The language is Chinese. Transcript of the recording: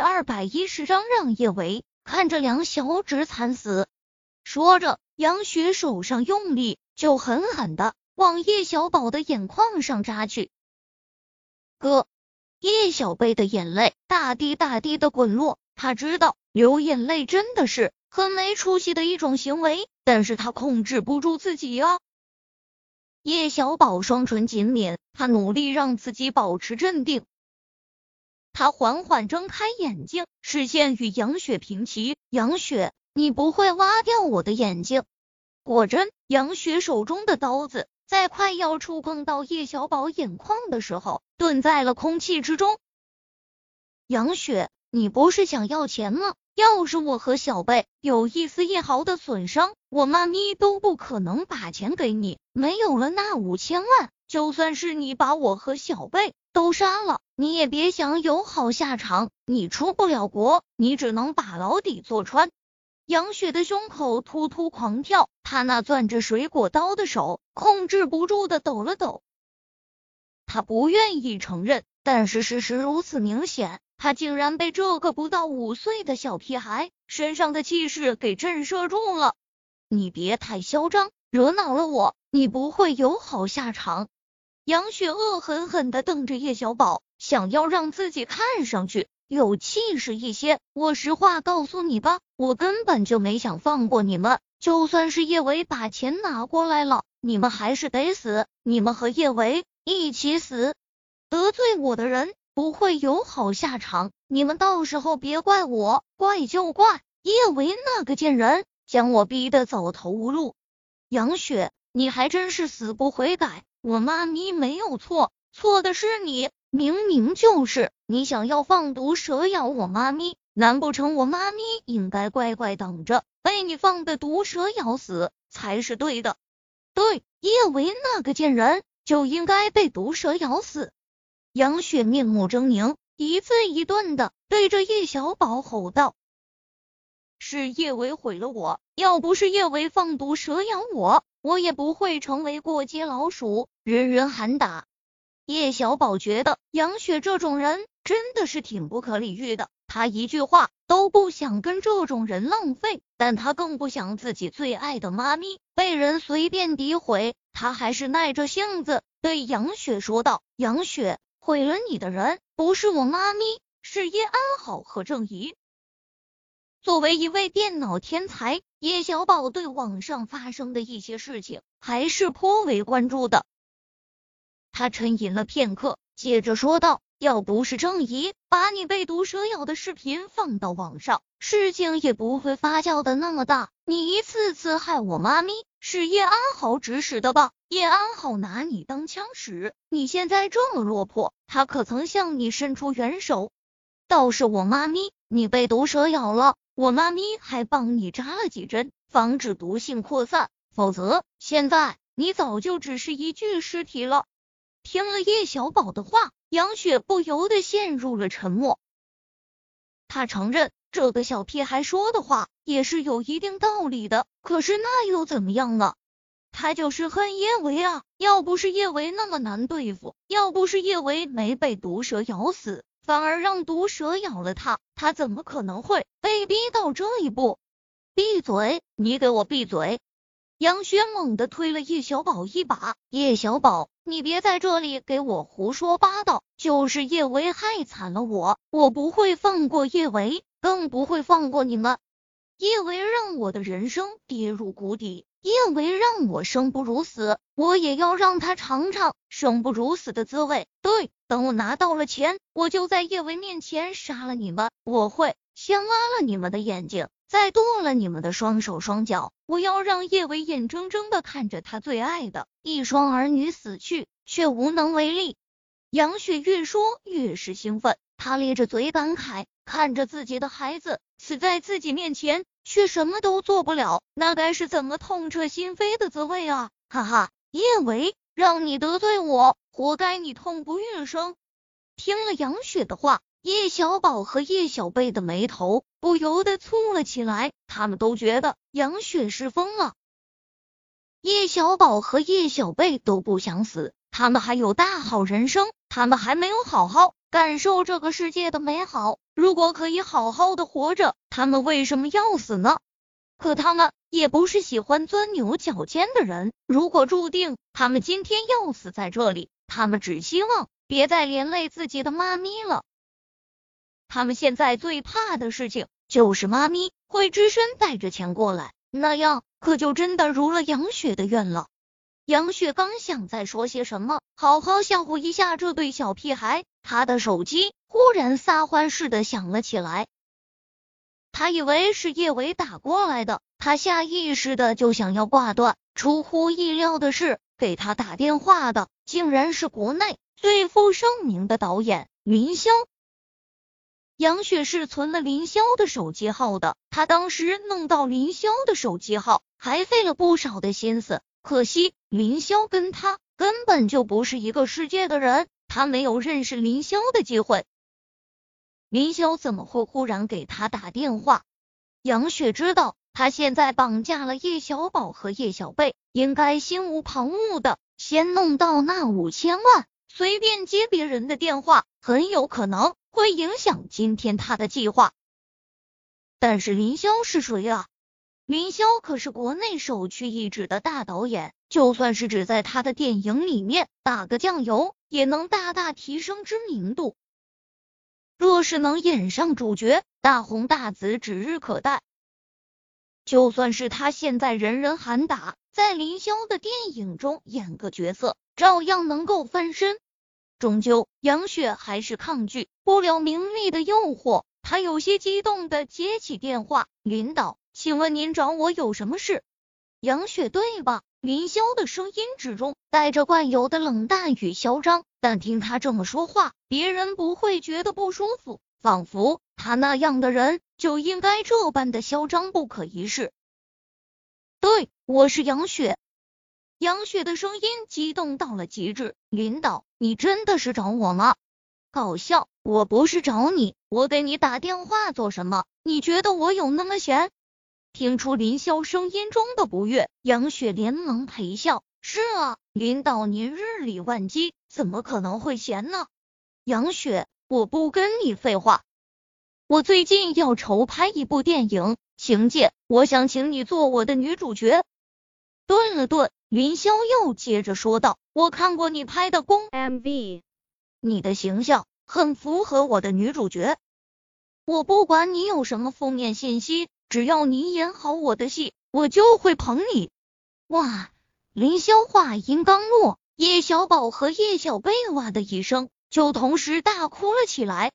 二百一十章，让叶维看着梁小芷惨死。说着，杨雪手上用力，就狠狠的往叶小宝的眼眶上扎去。哥，叶小贝的眼泪大滴大滴的滚落。他知道流眼泪真的是很没出息的一种行为，但是他控制不住自己啊。叶小宝双唇紧抿，他努力让自己保持镇定。他缓缓睁开眼睛，视线与杨雪平齐。杨雪，你不会挖掉我的眼睛？果真，杨雪手中的刀子在快要触碰到叶小宝眼眶的时候，顿在了空气之中。杨雪，你不是想要钱吗？要是我和小贝有一丝一毫的损伤，我妈咪都不可能把钱给你。没有了那五千万，就算是你把我和小贝都杀了，你也别想有好下场。你出不了国，你只能把牢底坐穿。杨雪的胸口突突狂跳，她那攥着水果刀的手控制不住的抖了抖。她不愿意承认，但是事实如此明显。他竟然被这个不到五岁的小屁孩身上的气势给震慑住了！你别太嚣张，惹恼了我，你不会有好下场。杨雪恶狠狠的瞪着叶小宝，想要让自己看上去有气势一些。我实话告诉你吧，我根本就没想放过你们。就算是叶维把钱拿过来了，你们还是得死，你们和叶维一起死。得罪我的人。不会有好下场，你们到时候别怪我，怪就怪叶维那个贱人，将我逼得走投无路。杨雪，你还真是死不悔改，我妈咪没有错，错的是你，明明就是你想要放毒蛇咬我妈咪，难不成我妈咪应该乖乖等着被你放的毒蛇咬死才是对的？对，叶维那个贱人就应该被毒蛇咬死。杨雪面目狰狞，一字一顿的对着叶小宝吼道：“是叶维毁了我，要不是叶维放毒蛇咬我，我也不会成为过街老鼠，人人喊打。”叶小宝觉得杨雪这种人真的是挺不可理喻的，他一句话都不想跟这种人浪费，但他更不想自己最爱的妈咪被人随便诋毁，他还是耐着性子对杨雪说道：“杨雪。”毁了你的人不是我妈咪，是叶安好和郑怡。作为一位电脑天才，叶小宝对网上发生的一些事情还是颇为关注的。他沉吟了片刻，接着说道：“要不是郑怡把你被毒蛇咬的视频放到网上，事情也不会发酵的那么大。你一次次害我妈咪，是叶安好指使的吧？”叶安好拿你当枪使，你现在这么落魄，他可曾向你伸出援手？倒是我妈咪，你被毒蛇咬了，我妈咪还帮你扎了几针，防止毒性扩散，否则现在你早就只是一具尸体了。听了叶小宝的话，杨雪不由得陷入了沉默。他承认这个小屁孩说的话也是有一定道理的，可是那又怎么样呢？他就是恨叶维啊！要不是叶维那么难对付，要不是叶维没被毒蛇咬死，反而让毒蛇咬了他，他怎么可能会被逼到这一步？闭嘴！你给我闭嘴！杨轩猛地推了叶小宝一把。叶小宝，你别在这里给我胡说八道！就是叶维害惨了我，我不会放过叶维，更不会放过你们。叶维让我的人生跌入谷底。叶维让我生不如死，我也要让他尝尝生不如死的滋味。对，等我拿到了钱，我就在叶维面前杀了你们。我会先挖了你们的眼睛，再剁了你们的双手双脚。我要让叶维眼睁睁的看着他最爱的一双儿女死去，却无能为力。杨雪越说越是兴奋，她咧着嘴感慨，看着自己的孩子死在自己面前。却什么都做不了，那该是怎么痛彻心扉的滋味啊！哈哈，叶维，让你得罪我，活该你痛不欲生。听了杨雪的话，叶小宝和叶小贝的眉头不由得蹙了起来，他们都觉得杨雪是疯了。叶小宝和叶小贝都不想死，他们还有大好人生，他们还没有好好感受这个世界的美好。如果可以好好的活着，他们为什么要死呢？可他们也不是喜欢钻牛角尖的人。如果注定他们今天要死在这里，他们只希望别再连累自己的妈咪了。他们现在最怕的事情就是妈咪会只身带着钱过来，那样可就真的如了杨雪的愿了。杨雪刚想再说些什么，好好吓唬一下这对小屁孩，他的手机忽然撒欢似的响了起来。他以为是叶伟打过来的，他下意识的就想要挂断。出乎意料的是，给他打电话的竟然是国内最负盛名的导演林霄。杨雪是存了林霄的手机号的，他当时弄到林霄的手机号，还费了不少的心思。可惜林霄跟他根本就不是一个世界的人，他没有认识林霄的机会。林霄怎么会忽然给他打电话？杨雪知道他现在绑架了叶小宝和叶小贝，应该心无旁骛的先弄到那五千万。随便接别人的电话，很有可能会影响今天他的计划。但是林霄是谁啊？林霄可是国内首屈一指的大导演，就算是只在他的电影里面打个酱油，也能大大提升知名度。若是能演上主角，大红大紫指日可待。就算是他现在人人喊打，在林霄的电影中演个角色，照样能够翻身。终究，杨雪还是抗拒不了名利的诱惑。他有些激动的接起电话：“领导，请问您找我有什么事？”杨雪对吧？林霄的声音之中带着惯有的冷淡与嚣张，但听他这么说话，别人不会觉得不舒服，仿佛他那样的人就应该这般的嚣张不可一世。对，我是杨雪。杨雪的声音激动到了极致，领导，你真的是找我吗？搞笑，我不是找你，我给你打电话做什么？你觉得我有那么闲？听出林霄声音中的不悦，杨雪连忙陪笑：“是啊，林导您日理万机，怎么可能会闲呢？”杨雪，我不跟你废话，我最近要筹拍一部电影《情界》，我想请你做我的女主角。顿了顿，林霄又接着说道：“我看过你拍的公 MV，你的形象很符合我的女主角。我不管你有什么负面信息。”只要你演好我的戏，我就会捧你。哇！凌霄话音刚落，叶小宝和叶小贝哇的一声就同时大哭了起来。